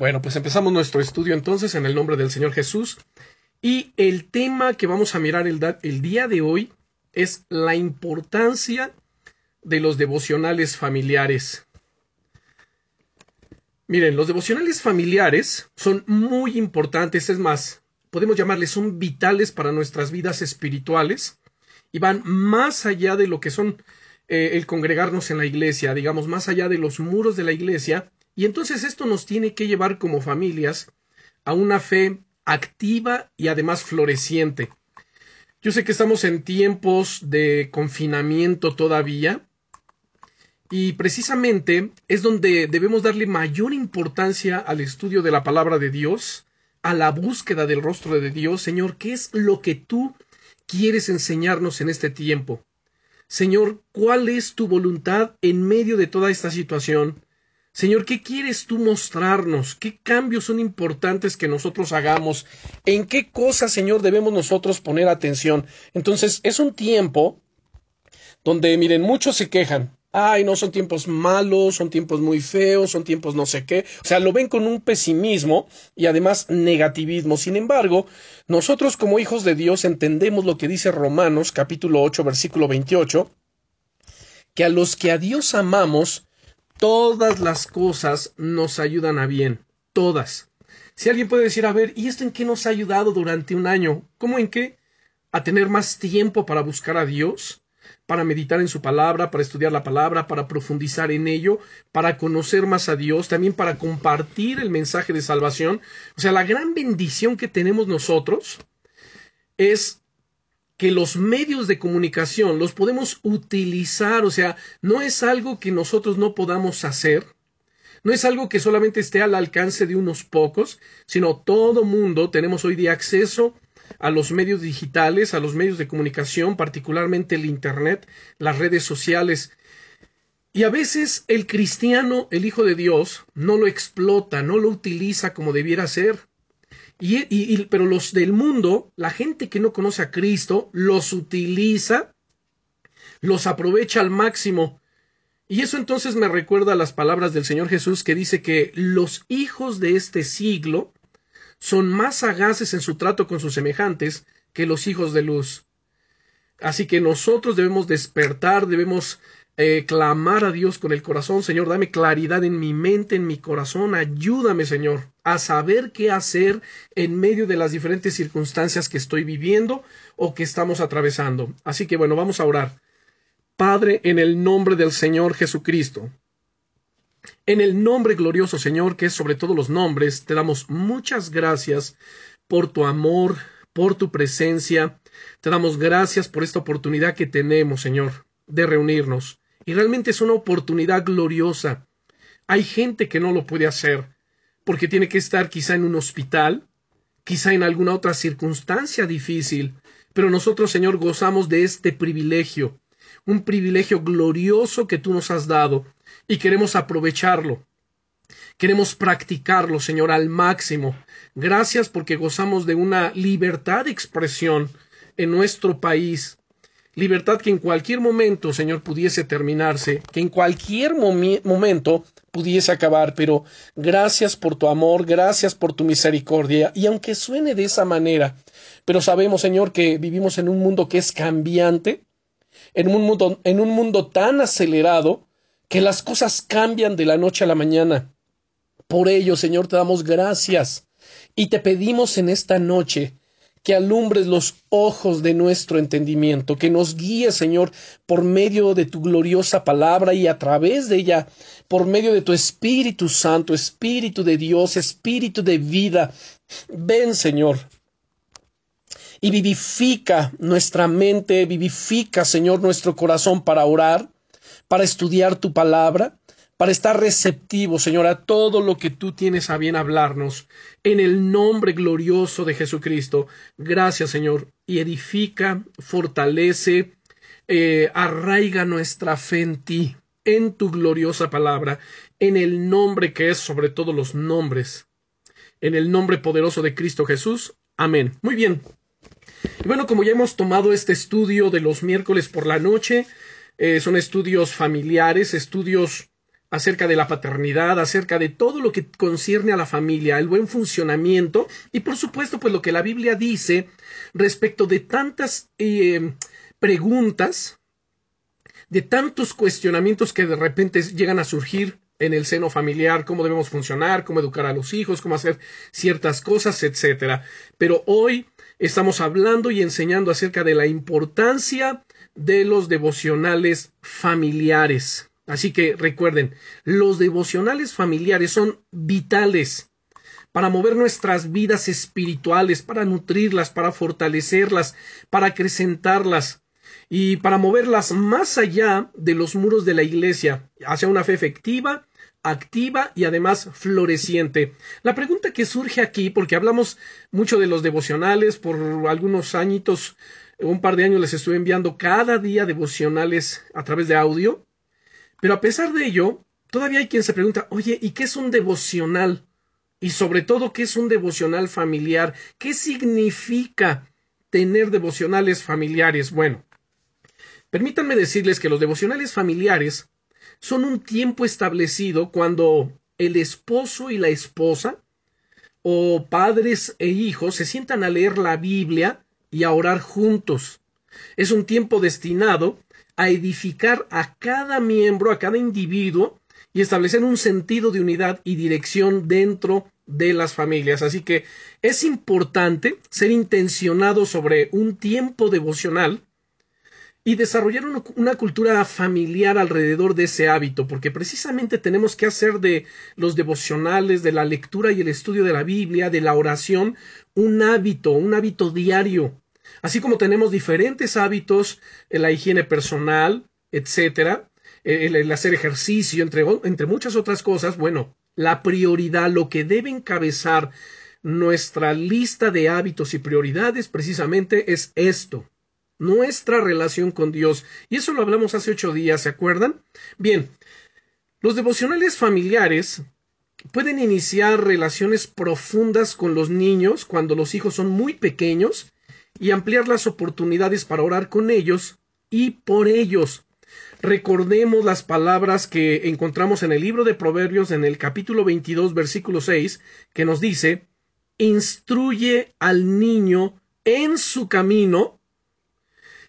Bueno, pues empezamos nuestro estudio entonces en el nombre del Señor Jesús. Y el tema que vamos a mirar el, día de hoy es la importancia de los devocionales familiares. Miren, los devocionales familiares son muy importantes, es más, podemos llamarles son vitales para nuestras vidas espirituales y van más allá de lo que son eh, el congregarnos en la iglesia, digamos, más allá de los muros de la iglesia, y entonces esto nos tiene que llevar como familias a una fe activa y además floreciente. Yo sé que estamos en tiempos de confinamiento todavía, y precisamente es donde debemos darle mayor importancia al estudio de la palabra de Dios, a la búsqueda del rostro de Dios. Señor, ¿qué es lo que tú quieres enseñarnos en este tiempo? Señor, ¿cuál es tu voluntad en medio de toda esta situación? Señor, ¿qué quieres tú mostrarnos? ¿Qué cambios son importantes que nosotros hagamos? ¿En qué cosas, Señor, debemos nosotros poner atención? Entonces, es un tiempo donde, miren, muchos se quejan. Ay, no, son tiempos malos, son tiempos muy feos, son tiempos no sé qué. O sea, lo ven con un pesimismo y además negativismo. Sin embargo, nosotros como hijos de Dios entendemos lo que dice Romanos capítulo 8 versículo 28, que a los que a Dios amamos, todas las cosas nos ayudan a bien. Todas. Si alguien puede decir, a ver, ¿y esto en qué nos ha ayudado durante un año? ¿Cómo en qué? A tener más tiempo para buscar a Dios para meditar en su palabra, para estudiar la palabra, para profundizar en ello, para conocer más a Dios, también para compartir el mensaje de salvación. O sea, la gran bendición que tenemos nosotros es que los medios de comunicación los podemos utilizar, o sea, no es algo que nosotros no podamos hacer, no es algo que solamente esté al alcance de unos pocos, sino todo mundo tenemos hoy día acceso a los medios digitales, a los medios de comunicación, particularmente el Internet, las redes sociales. Y a veces el cristiano, el Hijo de Dios, no lo explota, no lo utiliza como debiera ser. Y, pero los del mundo, la gente que no conoce a Cristo, los utiliza, los aprovecha al máximo. Y eso entonces me recuerda a las palabras del Señor Jesús que dice que los hijos de este siglo son más sagaces en su trato con sus semejantes que los hijos de luz. Así que nosotros debemos despertar, debemos eh, clamar a Dios con el corazón, Señor, dame claridad en mi mente, en mi corazón, ayúdame, Señor, a saber qué hacer en medio de las diferentes circunstancias que estoy viviendo o que estamos atravesando. Así que bueno, vamos a orar. Padre, en el nombre del Señor Jesucristo, en el nombre glorioso Señor, que es sobre todos los nombres, te damos muchas gracias por tu amor, por tu presencia. Te damos gracias por esta oportunidad que tenemos, Señor, de reunirnos. Y realmente es una oportunidad gloriosa. Hay gente que no lo puede hacer porque tiene que estar quizá en un hospital, quizá en alguna otra circunstancia difícil, pero nosotros, Señor, gozamos de este privilegio, un privilegio glorioso que tú nos has dado y queremos aprovecharlo. Queremos practicarlo, Señor, al máximo. Gracias porque gozamos de una libertad de expresión en nuestro país. Libertad que en cualquier momento, Señor, pudiese terminarse, que en cualquier momento pudiese acabar, pero gracias por tu amor, gracias por tu misericordia, y aunque suene de esa manera, pero sabemos, Señor, que vivimos en un mundo que es cambiante, en un mundo, en un mundo tan acelerado, que las cosas cambian de la noche a la mañana. Por ello, Señor, te damos gracias y te pedimos en esta noche que alumbres los ojos de nuestro entendimiento, que nos guíes, Señor, por medio de tu gloriosa palabra y a través de ella, por medio de tu Espíritu Santo, Espíritu de Dios, Espíritu de vida. Ven, Señor, y vivifica nuestra mente, vivifica, Señor, nuestro corazón para orar, para estudiar tu palabra, para estar receptivo, Señor, a todo lo que tú tienes a bien hablarnos. En el nombre glorioso de Jesucristo. Gracias, Señor. Y edifica, fortalece, eh, arraiga nuestra fe en ti, en tu gloriosa palabra, en el nombre que es sobre todos los nombres. En el nombre poderoso de Cristo Jesús. Amén. Muy bien. Y bueno, como ya hemos tomado este estudio de los miércoles por la noche, eh, son estudios familiares, estudios acerca de la paternidad, acerca de todo lo que concierne a la familia, el buen funcionamiento y por supuesto pues lo que la Biblia dice respecto de tantas eh, preguntas, de tantos cuestionamientos que de repente llegan a surgir en el seno familiar, cómo debemos funcionar, cómo educar a los hijos, cómo hacer ciertas cosas, etcétera. Pero hoy estamos hablando y enseñando acerca de la importancia de los devocionales familiares. Así que recuerden, los devocionales familiares son vitales para mover nuestras vidas espirituales, para nutrirlas, para fortalecerlas, para acrecentarlas y para moverlas más allá de los muros de la iglesia, hacia una fe efectiva, activa y además floreciente. La pregunta que surge aquí, porque hablamos mucho de los devocionales, por algunos añitos, un par de años les estuve enviando cada día devocionales a través de audio, pero a pesar de ello, todavía hay quien se pregunta, oye, ¿y qué es un devocional? Y sobre todo, ¿qué es un devocional familiar? ¿Qué significa tener devocionales familiares? Bueno, permítanme decirles que los devocionales familiares son un tiempo establecido cuando el esposo y la esposa, o padres e hijos, se sientan a leer la Biblia y a orar juntos. Es un tiempo destinado a edificar a cada miembro, a cada individuo, y establecer un sentido de unidad y dirección dentro de las familias. Así que es importante ser intencionado sobre un tiempo devocional y desarrollar una, cultura familiar alrededor de ese hábito, porque precisamente tenemos que hacer de los devocionales, de la lectura y el estudio de la Biblia, de la oración, un hábito, un hábito diario. Así como tenemos diferentes hábitos en la higiene personal, etcétera, el, hacer ejercicio, entre muchas otras cosas, bueno, la prioridad, lo que debe encabezar nuestra lista de hábitos y prioridades precisamente es esto, nuestra relación con Dios. Y eso lo hablamos hace ocho días, ¿se acuerdan? Bien, los devocionales familiares pueden iniciar relaciones profundas con los niños cuando los hijos son muy pequeños y ampliar las oportunidades para orar con ellos y por ellos. Recordemos las palabras que encontramos en el libro de Proverbios en el capítulo 22 versículo 6 que nos dice instruye al niño en su camino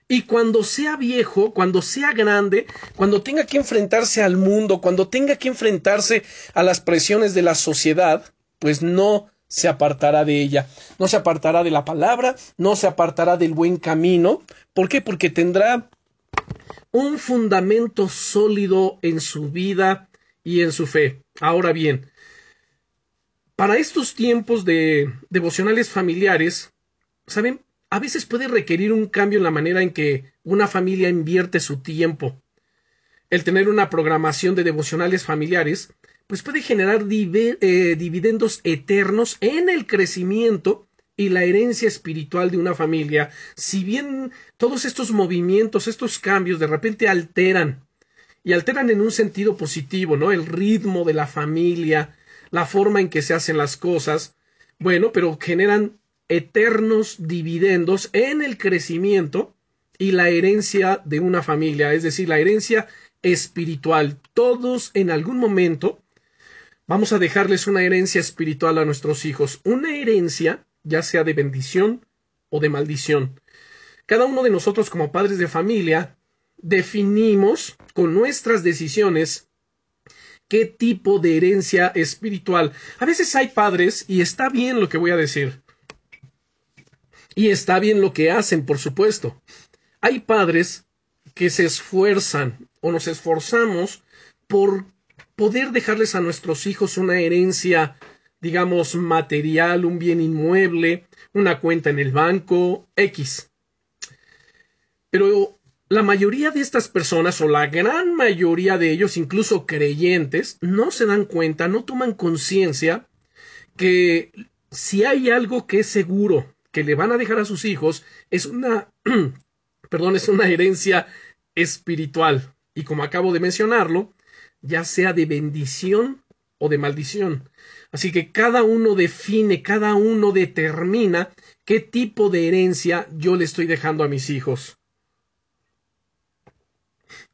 y cuando sea viejo, cuando sea grande, cuando tenga que enfrentarse al mundo, cuando tenga que enfrentarse a las presiones de la sociedad, pues no se apartará de ella, no se apartará de la palabra, no se apartará del buen camino. ¿Por qué? Porque tendrá un fundamento sólido en su vida y en su fe. Ahora bien, para estos tiempos de devocionales familiares, ¿saben? A veces puede requerir un cambio en la manera en que una familia invierte su tiempo. El tener una programación de devocionales familiares pues puede generar eh, dividendos eternos en el crecimiento y la herencia espiritual de una familia. Si bien todos estos movimientos, estos cambios de repente alteran y alteran en un sentido positivo, ¿no? El ritmo de la familia, la forma en que se hacen las cosas, bueno, pero generan eternos dividendos en el crecimiento y la herencia de una familia, es decir, la herencia espiritual. Todos en algún momento Vamos a dejarles una herencia espiritual a nuestros hijos, una herencia ya sea de bendición o de maldición. Cada uno de nosotros como padres de familia definimos con nuestras decisiones qué tipo de herencia espiritual. A veces hay padres, y está bien lo que voy a decir, y está bien lo que hacen, por supuesto. Hay padres que se esfuerzan o nos esforzamos por poder dejarles a nuestros hijos una herencia, digamos, material, un bien inmueble, una cuenta en el banco, X. Pero la mayoría de estas personas, o la gran mayoría de ellos, incluso creyentes, no se dan cuenta, no toman conciencia que si hay algo que es seguro que le van a dejar a sus hijos, es una, perdón, es una herencia espiritual. Y como acabo de mencionarlo, ya sea de bendición o de maldición. Así que cada uno define, cada uno determina qué tipo de herencia yo le estoy dejando a mis hijos.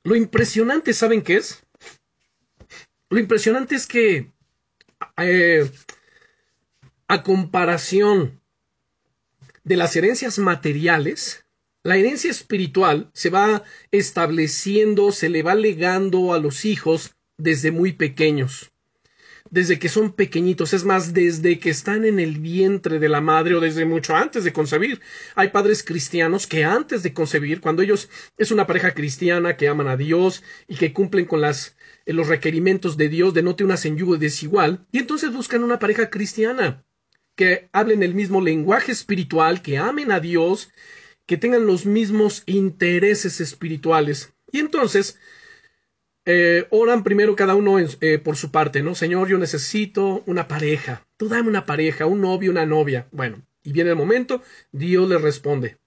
Lo impresionante, ¿saben qué es? lo impresionante es que eh, a comparación de las herencias materiales, la herencia espiritual se va estableciendo, se le va legando a los hijos desde muy pequeños, desde que son pequeñitos, es más, desde que están en el vientre de la madre o desde mucho antes de concebir. Hay padres cristianos que antes de concebir, cuando ellos es una pareja cristiana que aman a Dios y que cumplen con las los requerimientos de Dios de no te unas en desigual, y entonces buscan una pareja cristiana que hablen el mismo lenguaje espiritual, que amen a Dios que tengan los mismos intereses espirituales. Y entonces, eh, oran primero cada uno eh, por su parte, ¿no? Señor, yo necesito una pareja. Tú dame una pareja, un novio, una novia. Bueno, y viene el momento, Dios les responde.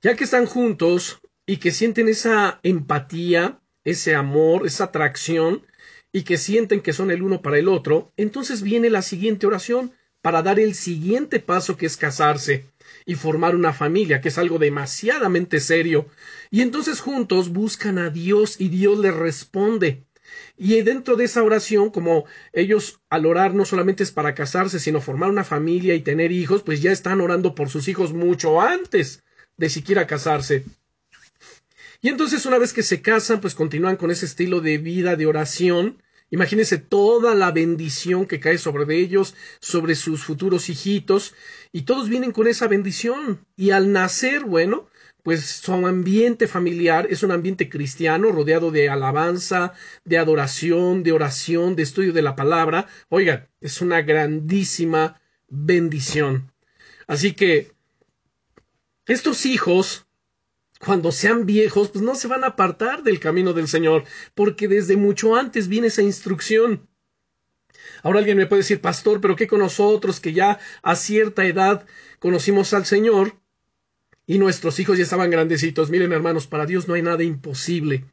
Ya que están juntos y que sienten esa empatía, ese amor, esa atracción, y que sienten que son el uno para el otro, entonces viene la siguiente oración para dar el siguiente paso que es casarse y formar una familia, que es algo demasiadamente serio. Y entonces juntos buscan a Dios y Dios les responde. Y dentro de esa oración, como ellos al orar no solamente es para casarse, sino formar una familia y tener hijos, pues ya están orando por sus hijos mucho antes de siquiera casarse. Y entonces una vez que se casan, pues continúan con ese estilo de vida de oración Imagínense toda la bendición que cae sobre ellos, sobre sus futuros hijitos, y todos vienen con esa bendición. Y al nacer, bueno, pues su ambiente familiar es un ambiente cristiano, rodeado de alabanza, de adoración, de oración, de estudio de la palabra. Oigan, es una grandísima bendición. Así que estos hijos cuando sean viejos, pues no se van a apartar del camino del Señor, porque desde mucho antes viene esa instrucción. Ahora alguien me puede decir, pastor, pero ¿qué con nosotros que ya a cierta edad conocimos al Señor y nuestros hijos ya estaban grandecitos? Miren, hermanos, para Dios no hay nada imposible.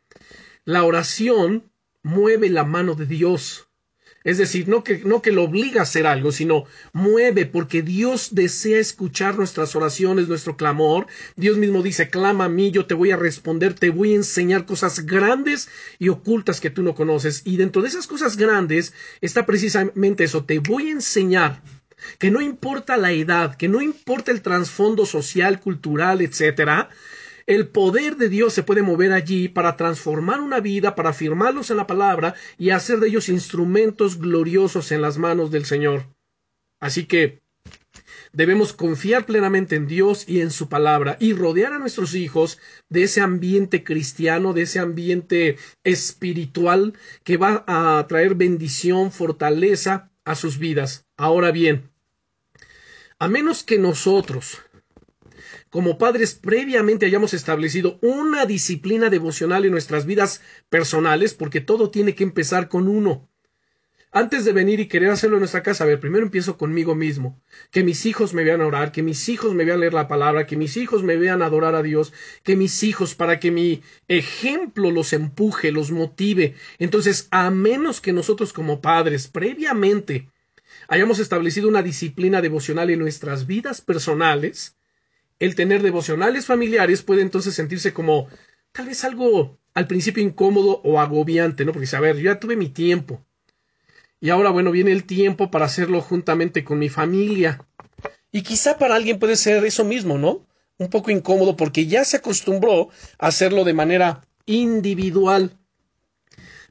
La oración mueve la mano de Dios. Es decir, no que, no que lo obliga a hacer algo, sino mueve porque Dios desea escuchar nuestras oraciones, nuestro clamor. Dios mismo dice, clama a mí, yo te voy a responder, te voy a enseñar cosas grandes y ocultas que tú no conoces. Y dentro de esas cosas grandes está precisamente eso, te voy a enseñar que no importa la edad, que no importa el trasfondo social, cultural, etcétera, el poder de Dios se puede mover allí para transformar una vida, para afirmarlos en la palabra y hacer de ellos instrumentos gloriosos en las manos del Señor. Así que debemos confiar plenamente en Dios y en su palabra y rodear a nuestros hijos de ese ambiente cristiano, de ese ambiente espiritual que va a traer bendición, fortaleza a sus vidas. Ahora bien, a menos que nosotros como padres previamente hayamos establecido una disciplina devocional en nuestras vidas personales, porque todo tiene que empezar con uno. Antes de venir y querer hacerlo en nuestra casa, a ver, primero empiezo conmigo mismo. Que mis hijos me vean orar, que mis hijos me vean leer la palabra, que mis hijos me vean adorar a Dios, que mis hijos, para que mi ejemplo los empuje, los motive. Entonces, a menos que nosotros como padres previamente hayamos establecido una disciplina devocional en nuestras vidas personales, el tener devocionales familiares puede entonces sentirse como tal vez algo al principio incómodo o agobiante, ¿no? Porque a ver, yo ya tuve mi tiempo. Y ahora, bueno, viene el tiempo para hacerlo juntamente con mi familia. Y quizá para alguien puede ser eso mismo, ¿no? Un poco incómodo porque ya se acostumbró a hacerlo de manera individual.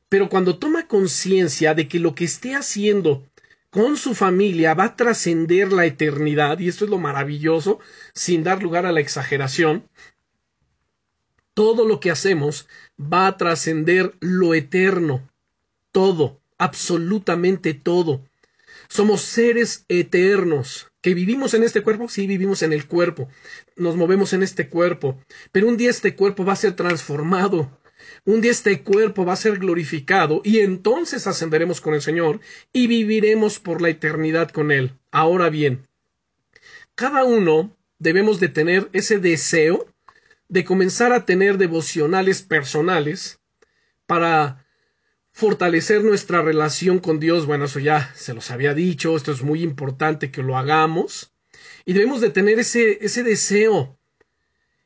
Pero cuando toma conciencia de que lo que esté haciendo con su familia va a trascender la eternidad, y esto es lo maravilloso, sin dar lugar a la exageración, todo lo que hacemos va a trascender lo eterno, todo, absolutamente todo. Somos seres eternos, que vivimos en este cuerpo, sí vivimos en el cuerpo, nos movemos en este cuerpo, pero un día este cuerpo va a ser transformado, un día este cuerpo va a ser glorificado y entonces ascenderemos con el Señor y viviremos por la eternidad con Él. Ahora bien, cada uno debemos de tener ese deseo de comenzar a tener devocionales personales para fortalecer nuestra relación con Dios. Bueno, eso ya se los había dicho, esto es muy importante que lo hagamos. Y debemos de tener ese, ese deseo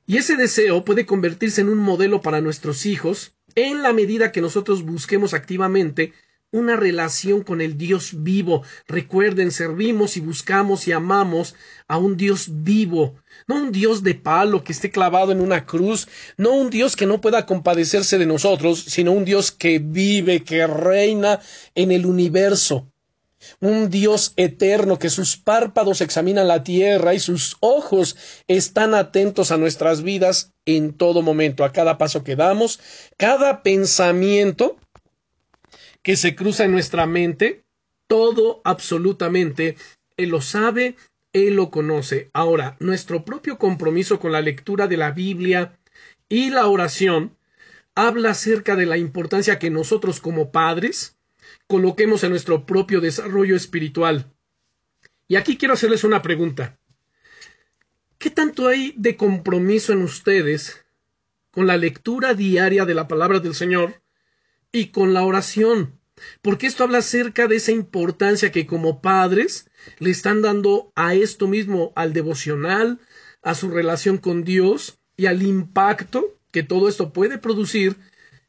y ese deseo puede convertirse en un modelo para nuestros hijos en la medida que nosotros busquemos activamente una relación con el Dios vivo. Recuerden, servimos y buscamos y amamos a un Dios vivo, no un Dios de palo que esté clavado en una cruz, no un Dios que no pueda compadecerse de nosotros, sino un Dios que vive, que reina en el universo. Un Dios eterno que sus párpados examinan la tierra y sus ojos están atentos a nuestras vidas en todo momento, a cada paso que damos, cada pensamiento que se cruza en nuestra mente, todo absolutamente, Él lo sabe, Él lo conoce. Ahora, nuestro propio compromiso con la lectura de la Biblia y la oración habla acerca de la importancia que nosotros como padres coloquemos en nuestro propio desarrollo espiritual. Y aquí quiero hacerles una pregunta. ¿Qué tanto hay de compromiso en ustedes con la lectura diaria de la palabra del Señor y con la oración, porque esto habla acerca de esa importancia que como padres le están dando a esto mismo, al devocional, a su relación con Dios y al impacto que todo esto puede producir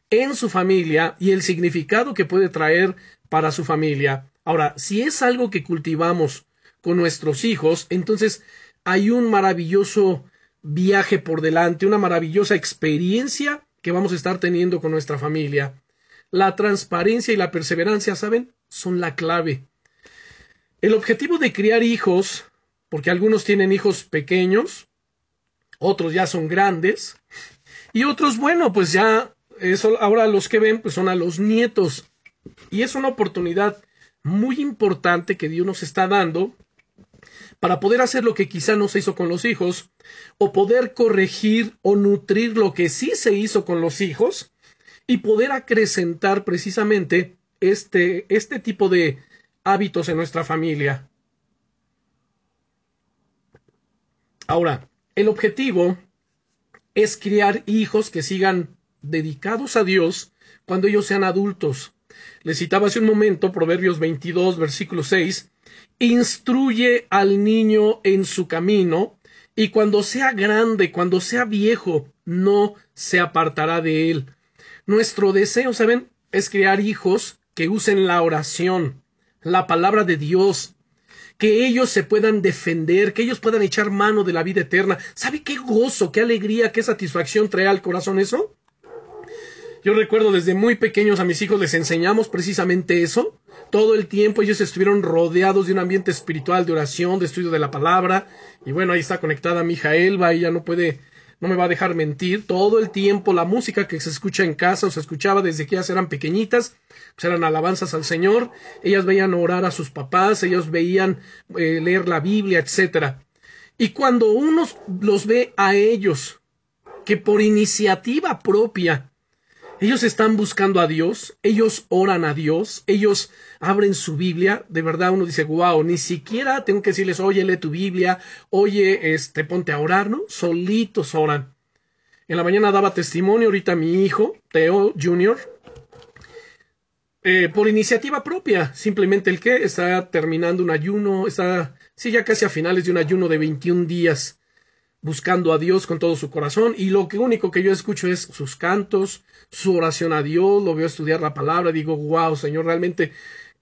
en su familia y el significado que puede traer para su familia. Ahora, si es algo que cultivamos con nuestros hijos, entonces hay un maravilloso viaje por delante, una maravillosa experiencia que vamos a estar teniendo con nuestra familia. La transparencia y la perseverancia, ¿saben? Son la clave. El objetivo de criar hijos, porque algunos tienen hijos pequeños, otros ya son grandes, y otros, bueno, pues ya eso, ahora los que ven, pues son a los nietos. Y es una oportunidad muy importante que Dios nos está dando para poder hacer lo que quizá no se hizo con los hijos, o poder corregir o nutrir lo que sí se hizo con los hijos, y poder acrecentar precisamente este, este tipo de hábitos en nuestra familia. Ahora, el objetivo es criar hijos que sigan dedicados a Dios cuando ellos sean adultos. Les citaba hace un momento Proverbios 22, versículo 6, instruye al niño en su camino, y cuando sea grande, cuando sea viejo, no se apartará de él. Nuestro deseo, ¿saben? Es crear hijos que usen la oración, la palabra de Dios, que ellos se puedan defender, que ellos puedan echar mano de la vida eterna. ¿Sabe qué gozo, qué alegría, qué satisfacción trae al corazón eso? Yo recuerdo desde muy pequeños a mis hijos les enseñamos precisamente eso. Todo el tiempo ellos estuvieron rodeados de un ambiente espiritual, de oración, de estudio de la palabra. Y bueno, ahí está conectada mi hija Elba, ella no puede no me va a dejar mentir, todo el tiempo la música que se escucha en casa o se escuchaba desde que ellas eran pequeñitas, pues eran alabanzas al Señor, ellas veían orar a sus papás, ellos veían eh, leer la Biblia, etcétera. Y cuando uno los ve a ellos, que por iniciativa propia ellos están buscando a Dios, ellos oran a Dios, ellos abren su Biblia, de verdad uno dice, wow, ni siquiera tengo que decirles, oye, lee tu Biblia, oye, este, ponte a orar, ¿no? Solitos oran. En la mañana daba testimonio ahorita mi hijo, Teo Jr., eh, por iniciativa propia, simplemente el que está terminando un ayuno, está, sí, ya casi a finales de un ayuno de 21 días buscando a Dios con todo su corazón y lo que único que yo escucho es sus cantos, su oración a Dios, lo veo estudiar la palabra, digo, wow, Señor, realmente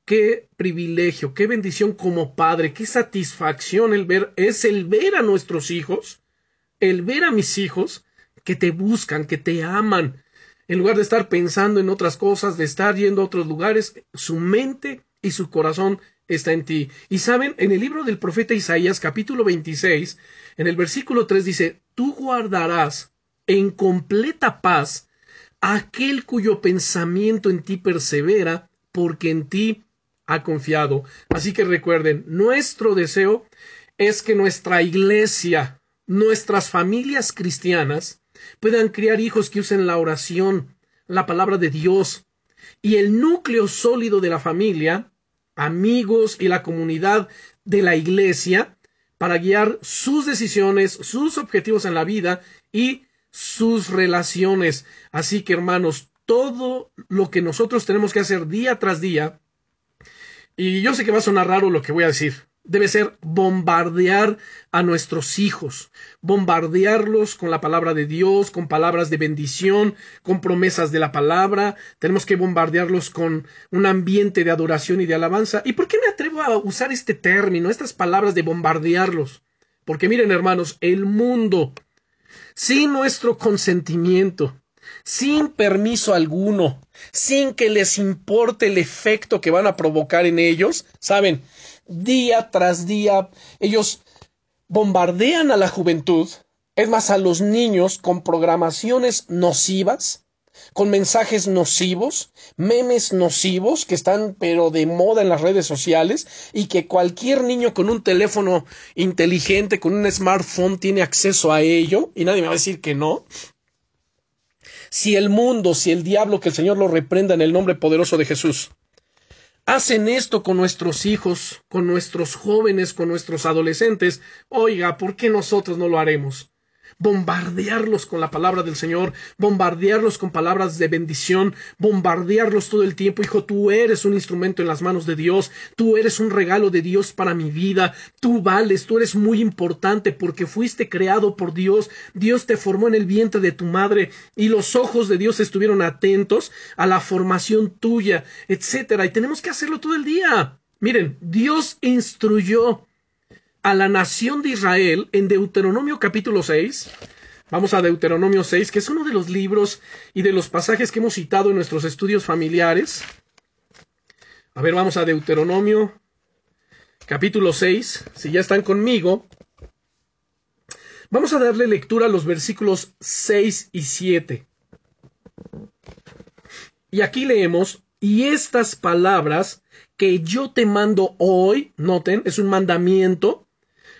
qué privilegio, qué bendición como padre, qué satisfacción el ver, es el ver a nuestros hijos, el ver a mis hijos que te buscan, que te aman, en lugar de estar pensando en otras cosas, de estar yendo a otros lugares, su mente y su corazón está en ti. Y saben, en el libro del profeta Isaías capítulo 26, en el versículo 3 dice, tú guardarás en completa paz aquel cuyo pensamiento en ti persevera, porque en ti ha confiado. Así que recuerden, nuestro deseo es que nuestra iglesia, nuestras familias cristianas, puedan criar hijos que usen la oración, la palabra de Dios, y el núcleo sólido de la familia amigos y la comunidad de la iglesia para guiar sus decisiones, sus objetivos en la vida y sus relaciones. Así que hermanos, todo lo que nosotros tenemos que hacer día tras día, y yo sé que va a sonar raro lo que voy a decir, debe ser bombardear a nuestros hijos, bombardearlos con la palabra de Dios, con palabras de bendición, con promesas de la palabra, tenemos que bombardearlos con un ambiente de adoración y de alabanza. ¿Y por qué me atrevo a usar este término, estas palabras de bombardearlos? Porque miren hermanos, el mundo, sin nuestro consentimiento, sin permiso alguno, sin que les importe el efecto que van a provocar en ellos, saben, día tras día ellos bombardean a la juventud, es más, a los niños con programaciones nocivas, con mensajes nocivos, memes nocivos que están pero de moda en las redes sociales y que cualquier niño con un teléfono inteligente, con un smartphone tiene acceso a ello y nadie me va a decir que no. Si el mundo, si el diablo, que el Señor lo reprenda en el nombre poderoso de Jesús, hacen esto con nuestros hijos, con nuestros jóvenes, con nuestros adolescentes, oiga, ¿por qué nosotros no lo haremos? Bombardearlos con la palabra del Señor, bombardearlos con palabras de bendición, bombardearlos todo el tiempo. Hijo, tú eres un instrumento en las manos de Dios, tú eres un regalo de Dios para mi vida, tú vales, tú eres muy importante porque fuiste creado por Dios, Dios te formó en el vientre de tu madre y los ojos de Dios estuvieron atentos a la formación tuya, etcétera. Y tenemos que hacerlo todo el día. Miren, Dios instruyó a la nación de Israel en Deuteronomio capítulo 6. Vamos a Deuteronomio 6, que es uno de los libros y de los pasajes que hemos citado en nuestros estudios familiares. A ver, vamos a Deuteronomio capítulo 6. Si ya están conmigo, vamos a darle lectura a los versículos 6 y 7. Y aquí leemos, y estas palabras que yo te mando hoy, noten, es un mandamiento,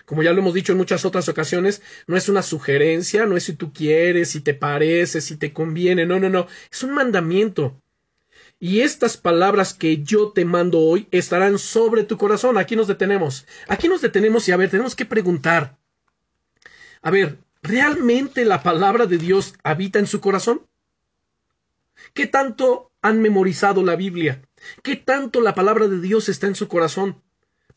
como ya lo hemos dicho en muchas otras ocasiones, no es una sugerencia, no es si tú quieres, si te parece, si te conviene, no, no, no, es un mandamiento. Y estas palabras que yo te mando hoy estarán sobre tu corazón. Aquí nos detenemos. Aquí nos detenemos y a ver, tenemos que preguntar. A ver, ¿realmente la palabra de Dios habita en su corazón? ¿Qué tanto han memorizado la Biblia? ¿Qué tanto la palabra de Dios está en su corazón?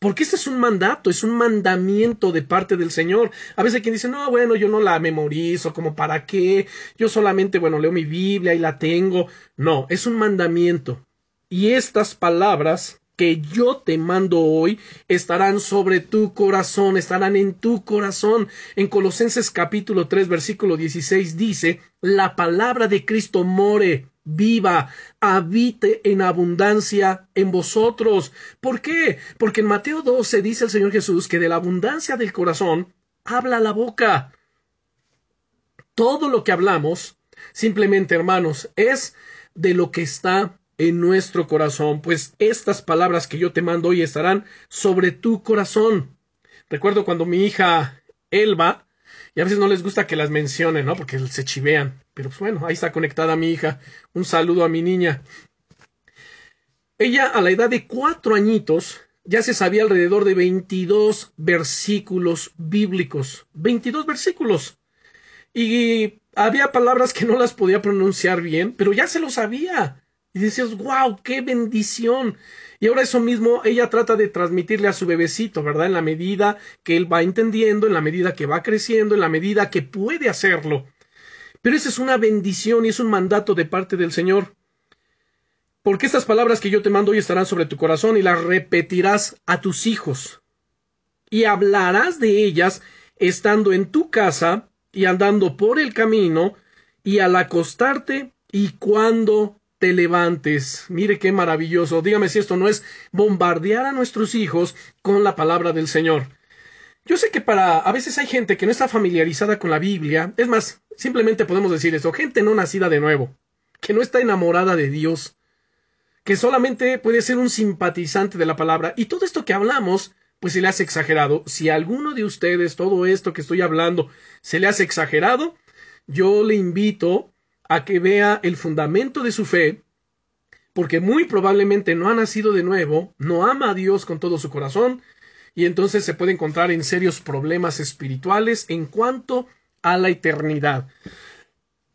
Porque este es un mandato, es un mandamiento de parte del Señor. A veces quien dice, no, bueno, yo no la memorizo, como para qué, yo solamente, bueno, leo mi Biblia y la tengo. No, es un mandamiento. Y estas palabras que yo te mando hoy estarán sobre tu corazón, estarán en tu corazón. En Colosenses capítulo 3 versículo 16 dice, la palabra de Cristo more viva, habite en abundancia en vosotros. ¿Por qué? Porque en Mateo 12 dice el Señor Jesús que de la abundancia del corazón habla la boca. Todo lo que hablamos, simplemente hermanos, es de lo que está en nuestro corazón, pues estas palabras que yo te mando hoy estarán sobre tu corazón. Recuerdo cuando mi hija Elba y a veces no les gusta que las mencione, ¿no? Porque se chivean. Pero pues bueno, ahí está conectada mi hija. Un saludo a mi niña. Ella a la edad de cuatro añitos ya se sabía alrededor de 22 versículos bíblicos. 22 versículos. Y había palabras que no las podía pronunciar bien, pero ya se lo sabía. Y decías, wow, qué bendición. Y ahora eso mismo ella trata de transmitirle a su bebecito, ¿verdad? En la medida que él va entendiendo, en la medida que va creciendo, en la medida que puede hacerlo. Pero esa es una bendición y es un mandato de parte del Señor. Porque estas palabras que yo te mando hoy estarán sobre tu corazón y las repetirás a tus hijos. Y hablarás de ellas estando en tu casa y andando por el camino y al acostarte y cuando te levantes. Mire qué maravilloso. Dígame si esto no es bombardear a nuestros hijos con la palabra del Señor. Yo sé que para a veces hay gente que no está familiarizada con la Biblia. Es más, simplemente podemos decir eso, gente no nacida de nuevo, que no está enamorada de Dios, que solamente puede ser un simpatizante de la palabra. Y todo esto que hablamos, pues se le hace exagerado. Si a alguno de ustedes todo esto que estoy hablando se le hace exagerado, yo le invito a que vea el fundamento de su fe, porque muy probablemente no ha nacido de nuevo, no ama a Dios con todo su corazón, y entonces se puede encontrar en serios problemas espirituales en cuanto a la eternidad.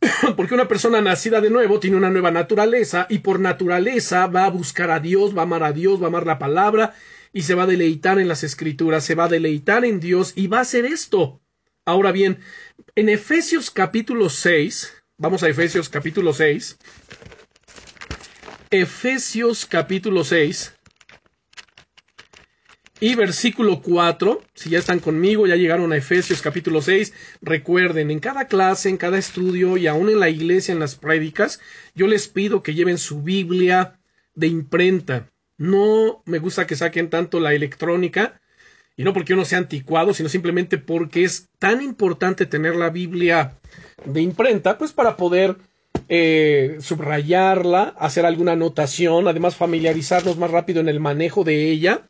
Porque una persona nacida de nuevo tiene una nueva naturaleza y por naturaleza va a buscar a Dios, va a amar a Dios, va a amar la palabra y se va a deleitar en las escrituras, se va a deleitar en Dios y va a hacer esto. Ahora bien, en Efesios capítulo 6, vamos a Efesios capítulo 6, Efesios capítulo 6 y versículo 4, si ya están conmigo, ya llegaron a Efesios capítulo 6, recuerden, en cada clase, en cada estudio y aún en la iglesia, en las prédicas, yo les pido que lleven su Biblia de imprenta. No me gusta que saquen tanto la electrónica, y no porque uno sea anticuado, sino simplemente porque es tan importante tener la Biblia de imprenta, pues para poder eh, subrayarla, hacer alguna anotación, además familiarizarnos más rápido en el manejo de ella.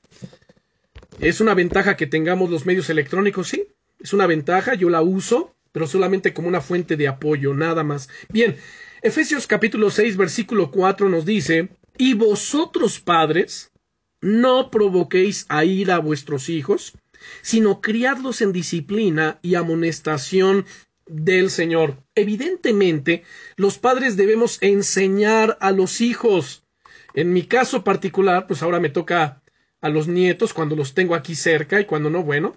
Es una ventaja que tengamos los medios electrónicos, sí, es una ventaja, yo la uso, pero solamente como una fuente de apoyo, nada más. Bien, Efesios capítulo 6, versículo 4 nos dice, y vosotros padres, no provoquéis a ira a vuestros hijos, sino criadlos en disciplina y amonestación del Señor. Evidentemente, los padres debemos enseñar a los hijos. En mi caso particular, pues ahora me toca a los nietos cuando los tengo aquí cerca y cuando no, bueno,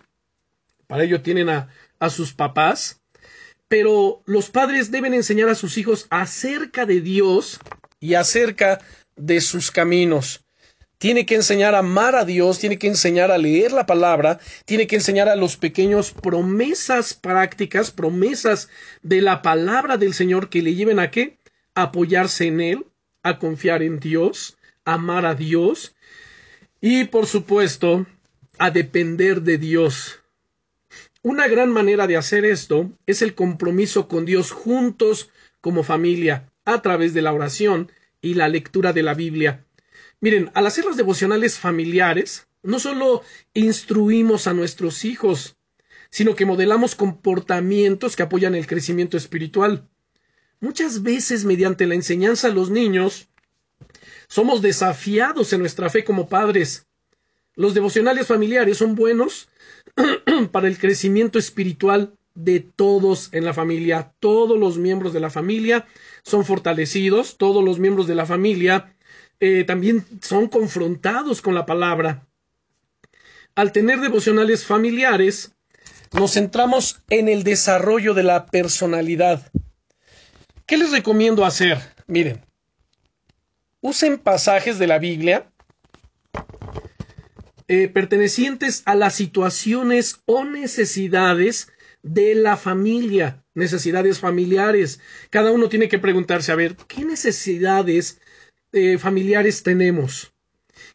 para ello tienen a, a sus papás. Pero los padres deben enseñar a sus hijos acerca de Dios y acerca de sus caminos. Tiene que enseñar a amar a Dios, tiene que enseñar a leer la palabra, tiene que enseñar a los pequeños promesas prácticas, promesas de la palabra del Señor que le lleven a qué? A apoyarse en Él, a confiar en Dios, a amar a Dios y, por supuesto, a depender de Dios. Una gran manera de hacer esto es el compromiso con Dios juntos como familia, a través de la oración y la lectura de la Biblia. Miren, al hacer los devocionales familiares, no solo instruimos a nuestros hijos, sino que modelamos comportamientos que apoyan el crecimiento espiritual. Muchas veces, mediante la enseñanza a los niños, somos desafiados en nuestra fe como padres. Los devocionales familiares son buenos para el crecimiento espiritual de todos en la familia. Todos los miembros de la familia son fortalecidos, todos los miembros de la familia eh, también son confrontados con la palabra. Al tener devocionales familiares, nos centramos en el desarrollo de la personalidad. ¿Qué les recomiendo hacer? Miren, usen pasajes de la Biblia eh, pertenecientes a las situaciones o necesidades de la familia, necesidades familiares. Cada uno tiene que preguntarse, a ver, ¿qué necesidades eh, familiares tenemos?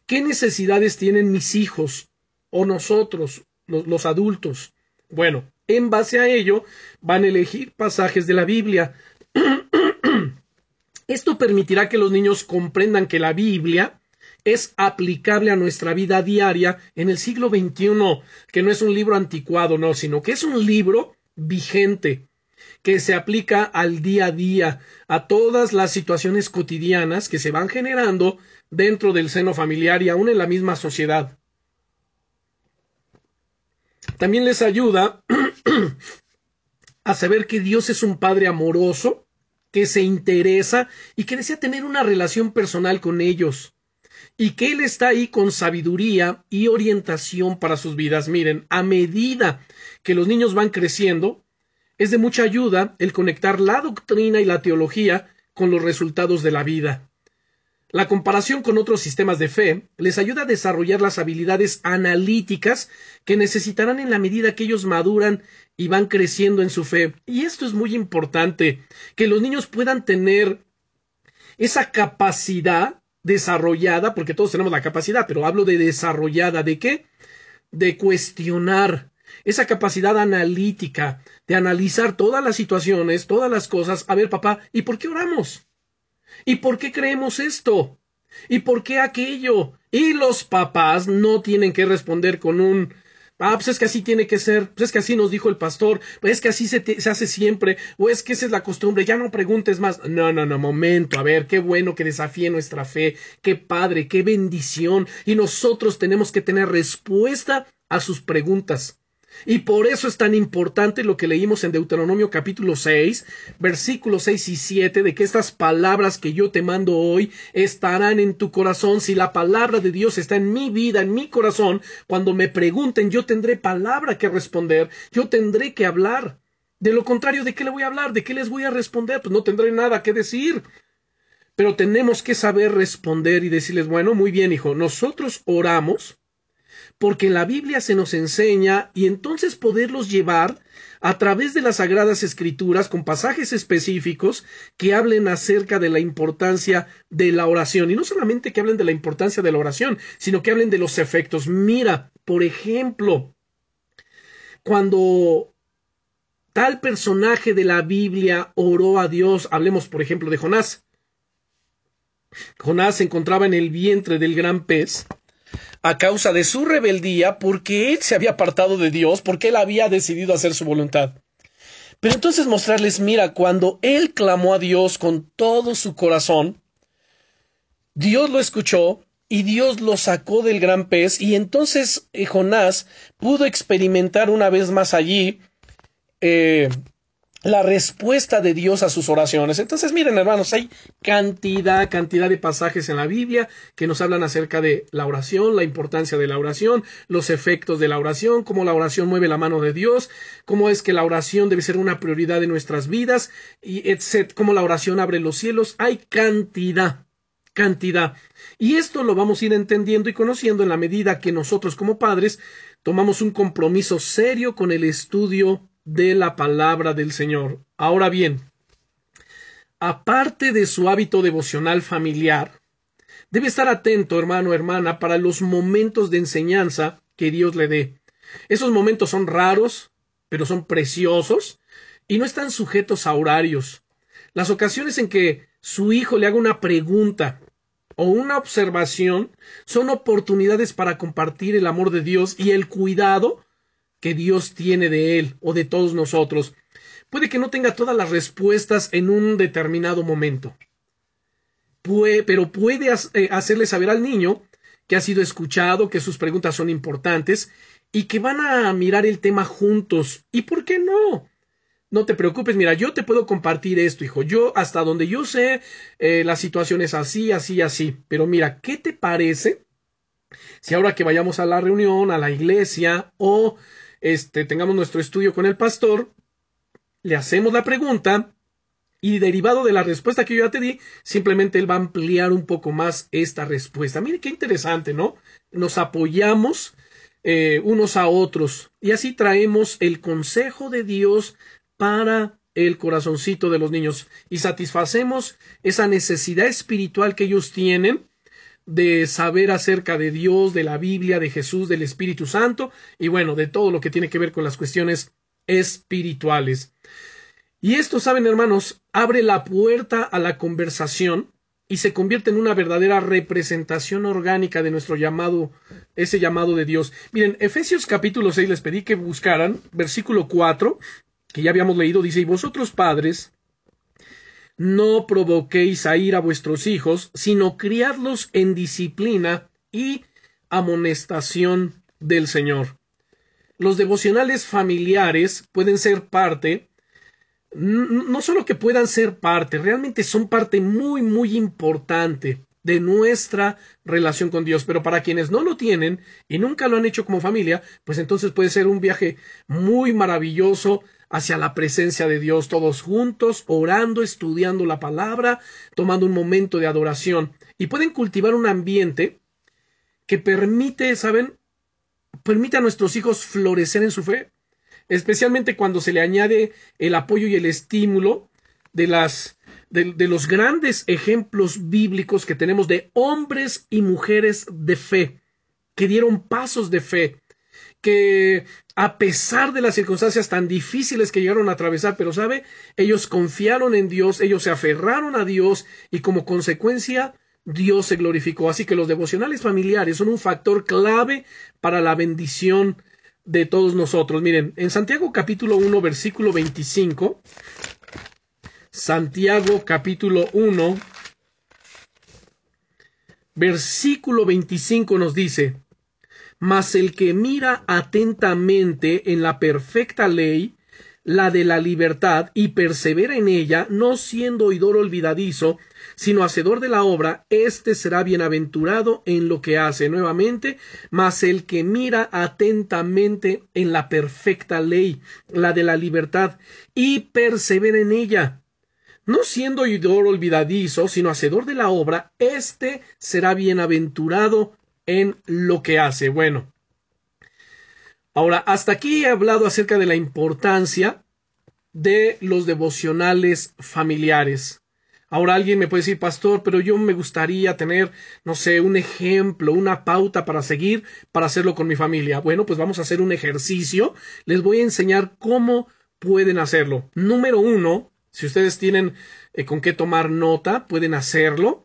¿Qué necesidades tienen mis hijos o nosotros, los adultos? Bueno, en base a ello van a elegir pasajes de la Biblia. Esto permitirá que los niños comprendan que la Biblia es aplicable a nuestra vida diaria en el siglo XXI, que no es un libro anticuado, no, sino que es un libro vigente, que se aplica al día a día, a todas las situaciones cotidianas que se van generando dentro del seno familiar y aún en la misma sociedad. También les ayuda a saber que Dios es un Padre amoroso, que se interesa y que desea tener una relación personal con ellos y que Él está ahí con sabiduría y orientación para sus vidas. Miren, a medida que los niños van creciendo, es de mucha ayuda el conectar la doctrina y la teología con los resultados de la vida. La comparación con otros sistemas de fe les ayuda a desarrollar las habilidades analíticas que necesitarán en la medida que ellos maduran y van creciendo en su fe. Y esto es muy importante, que los niños puedan tener esa capacidad desarrollada, porque todos tenemos la capacidad, pero hablo de desarrollada, ¿de qué? De cuestionar, esa capacidad analítica, de analizar todas las situaciones, todas las cosas. A ver, papá, ¿y por qué oramos? ¿Y por qué creemos esto? ¿Y por qué aquello? Y los papás no tienen que responder con un Ah, pues es que así tiene que ser, pues es que así nos dijo el pastor, pues es que así se, se, hace siempre, o es que esa es la costumbre, ya no preguntes más. No, no, no, momento, a ver, qué bueno que desafíe nuestra fe, qué padre, qué bendición, y nosotros tenemos que tener respuesta a sus preguntas. Y por eso es tan importante lo que leímos en Deuteronomio capítulo 6, versículos 6 y 7, de que estas palabras que yo te mando hoy estarán en tu corazón. Si la palabra de Dios está en mi vida, en mi corazón, cuando me pregunten, yo tendré palabra que responder, yo tendré que hablar. De lo contrario, ¿de qué le voy a hablar? ¿De qué les voy a responder? Pues no tendré nada que decir. Pero tenemos que saber responder y decirles, bueno, muy bien, hijo, nosotros oramos porque la Biblia se nos enseña y entonces poderlos llevar a través de las sagradas escrituras con pasajes específicos que hablen acerca de la importancia de la oración. Y no solamente que hablen de la importancia de la oración, sino que hablen de los efectos. Mira, por ejemplo, cuando tal personaje de la Biblia oró a Dios, hablemos por ejemplo de Jonás. Jonás se encontraba en el vientre del gran pez a causa de su rebeldía porque él se había apartado de Dios, porque él había decidido hacer su voluntad. Pero entonces mostrarles, mira, cuando él clamó a Dios con todo su corazón, Dios lo escuchó y Dios lo sacó del gran pez y entonces eh, Jonás pudo experimentar una vez más allí eh, la respuesta de Dios a sus oraciones. Entonces, miren, hermanos, hay cantidad, cantidad de pasajes en la Biblia que nos hablan acerca de la oración, la importancia de la oración, los efectos de la oración, cómo la oración mueve la mano de Dios, cómo es que la oración debe ser una prioridad de nuestras vidas, y etc., cómo la oración abre los cielos. Hay cantidad, cantidad. Y esto lo vamos a ir entendiendo y conociendo en la medida que nosotros como padres tomamos un compromiso serio con el estudio de la palabra del Señor. Ahora bien, aparte de su hábito devocional familiar, debe estar atento, hermano, hermana, para los momentos de enseñanza que Dios le dé. Esos momentos son raros, pero son preciosos y no están sujetos a horarios. Las ocasiones en que su hijo le haga una pregunta o una observación son oportunidades para compartir el amor de Dios y el cuidado que Dios tiene de él o de todos nosotros. Puede que no tenga todas las respuestas en un determinado momento, pero puede eh, hacerle saber al niño que ha sido escuchado, que sus preguntas son importantes y que van a mirar el tema juntos. ¿Y por qué no? No te preocupes, mira, yo te puedo compartir esto, hijo. Yo, hasta donde yo sé, eh, la situación es así, así, así. Pero mira, ¿qué te parece si ahora que vayamos a la reunión, a la iglesia o este, tengamos nuestro estudio con el pastor, le hacemos la pregunta y derivado de la respuesta que yo ya te di, simplemente él va a ampliar un poco más esta respuesta. Mire qué interesante, ¿no? Nos apoyamos eh, unos a otros y así traemos el consejo de Dios para el corazoncito de los niños y satisfacemos esa necesidad espiritual que ellos tienen de saber acerca de Dios, de la Biblia, de Jesús, del Espíritu Santo y bueno, de todo lo que tiene que ver con las cuestiones espirituales. Y esto, saben hermanos, abre la puerta a la conversación y se convierte en una verdadera representación orgánica de nuestro llamado, ese llamado de Dios. Miren, Efesios capítulo 6 les pedí que buscaran, versículo 4, que ya habíamos leído, dice, y vosotros padres, no provoquéis a ir a vuestros hijos, sino criadlos en disciplina y amonestación del Señor. Los devocionales familiares pueden ser parte, no solo que puedan ser parte, realmente son parte muy, muy importante de nuestra relación con Dios. Pero para quienes no lo tienen y nunca lo han hecho como familia, pues entonces puede ser un viaje muy maravilloso hacia la presencia de Dios, todos juntos, orando, estudiando la palabra, tomando un momento de adoración. Y pueden cultivar un ambiente que permite, ¿saben? Permite a nuestros hijos florecer en su fe, especialmente cuando se le añade el apoyo y el estímulo de las de, de, los grandes ejemplos bíblicos que tenemos de hombres y mujeres de fe, que dieron pasos de fe, que a pesar de las circunstancias tan difíciles que llegaron a atravesar, pero sabe, ellos confiaron en Dios, ellos se aferraron a Dios y como consecuencia Dios se glorificó. Así que los devocionales familiares son un factor clave para la bendición de todos nosotros. Miren, en Santiago capítulo 1 versículo 25, Santiago capítulo 1 versículo 25 nos dice, Mas el que mira atentamente en la perfecta ley, la de la libertad, y persevera en ella, no siendo oidor olvidadizo, sino hacedor de la obra, éste será bienaventurado en lo que hace nuevamente, mas el que mira atentamente en la perfecta ley, la de la libertad, y persevera en ella, no siendo oidor olvidadizo, sino hacedor de la obra, éste será bienaventurado en lo que hace. Bueno, Ahora, hasta aquí he hablado acerca de la importancia de los devocionales familiares. Ahora alguien me puede decir, pastor, pero yo me gustaría tener, no sé, un ejemplo, una pauta para seguir, para hacerlo con mi familia. Bueno, pues vamos a hacer un ejercicio. Les voy a enseñar cómo pueden hacerlo. Número uno, si ustedes tienen eh, con qué tomar nota, pueden hacerlo.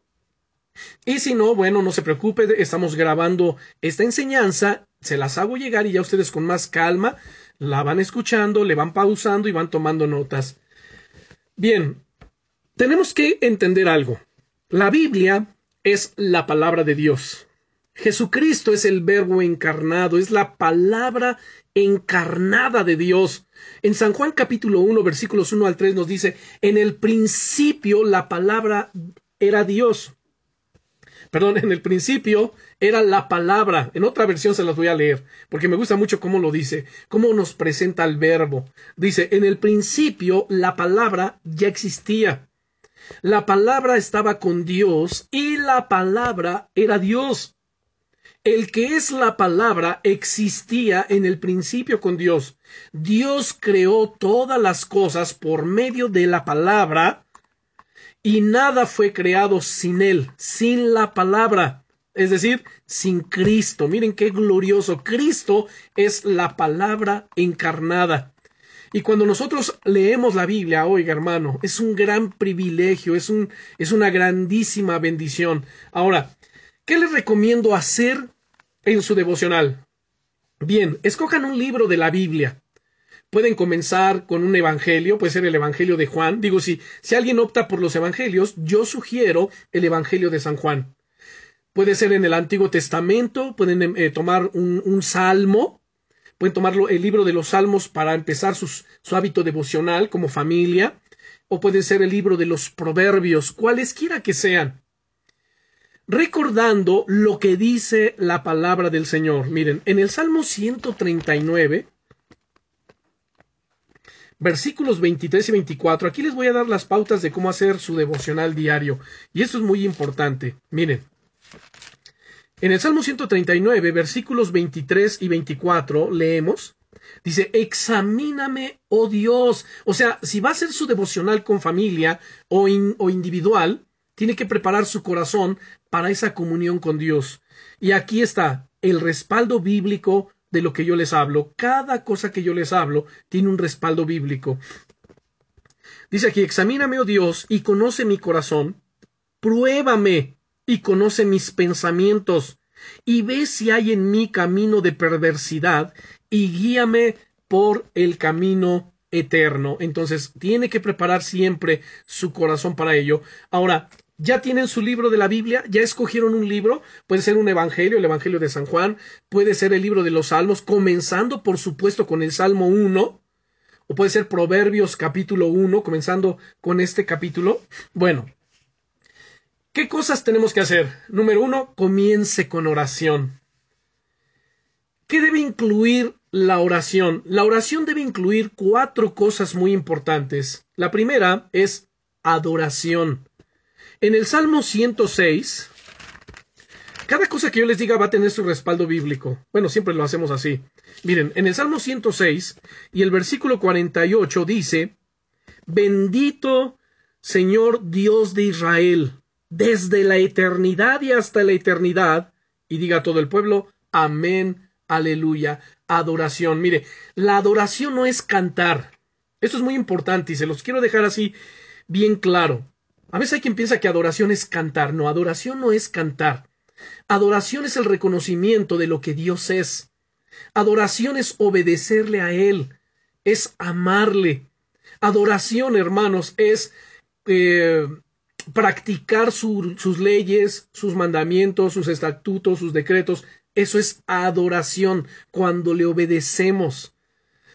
Y si no, bueno, no se preocupe, estamos grabando esta enseñanza se las hago llegar y ya ustedes con más calma la van escuchando, le van pausando y van tomando notas. Bien, tenemos que entender algo. La Biblia es la palabra de Dios. Jesucristo es el verbo encarnado, es la palabra encarnada de Dios. En San Juan capítulo 1 versículos 1 al 3 nos dice, en el principio la palabra era Dios perdón, en el principio era la palabra. En otra versión se las voy a leer, porque me gusta mucho cómo lo dice, cómo nos presenta el verbo. Dice, en el principio la palabra ya existía. La palabra estaba con Dios y la palabra era Dios. El que es la palabra existía en el principio con Dios. Dios creó todas las cosas por medio de la palabra y nada fue creado sin Él, sin la palabra, es decir, sin Cristo. Miren qué glorioso. Cristo es la palabra encarnada. Y cuando nosotros leemos la Biblia, oiga hermano, es un gran privilegio, es, un, es una grandísima bendición. Ahora, ¿qué les recomiendo hacer en su devocional? Bien, escojan un libro de la Biblia. Pueden comenzar con un evangelio, puede ser el evangelio de Juan. Digo, si, si alguien opta por los evangelios, yo sugiero el evangelio de San Juan. Puede ser en el Antiguo Testamento, pueden eh, tomar un, salmo, pueden tomar el libro de los salmos para empezar su hábito devocional como familia, o puede ser el libro de los proverbios, cualesquiera que sean recordando lo que dice la palabra del Señor. Miren, en el Salmo 139, versículos 23 y 24. Aquí les voy a dar las pautas de cómo hacer su devocional diario. Y esto es muy importante. Miren. En el Salmo 139, versículos 23 y 24, leemos. Dice, examíname, oh Dios. O sea, si va a hacer su devocional con familia o, o individual, tiene que preparar su corazón para esa comunión con Dios. Y aquí está el respaldo bíblico de lo que yo les hablo. Cada cosa que yo les hablo tiene un respaldo bíblico. Dice aquí, examíname, oh Dios, y conoce mi corazón, pruébame y conoce mis pensamientos, y ve si hay en mí camino de perversidad, y guíame por el camino eterno. Entonces, tiene que preparar siempre su corazón para ello. Ahora, ya tienen su libro de la Biblia, ya escogieron un libro, puede ser un evangelio, el evangelio de San Juan, puede ser el libro de los Salmos, comenzando por supuesto con el Salmo 1, o puede ser Proverbios capítulo 1, comenzando con este capítulo. Bueno, ¿qué cosas tenemos que hacer? Número uno, comience con oración. ¿Qué debe incluir la oración? La oración debe incluir cuatro cosas muy importantes. La primera es adoración. En el Salmo 106, cada cosa que yo les diga va a tener su respaldo bíblico. Bueno, siempre lo hacemos así. Miren, en el Salmo 106 y el versículo 48 dice, Bendito Señor Dios de Israel, desde la eternidad y hasta la eternidad. Y diga todo el pueblo, amén, aleluya, adoración. Mire, la adoración no es cantar. Esto es muy importante y se los quiero dejar así bien claro. A veces hay quien piensa que adoración es cantar. No, adoración no es cantar. Adoración es el reconocimiento de lo que Dios es. Adoración es obedecerle a Él, es amarle. Adoración, hermanos, es eh, practicar sus leyes, sus mandamientos, sus estatutos, sus decretos. Eso es adoración, cuando le obedecemos.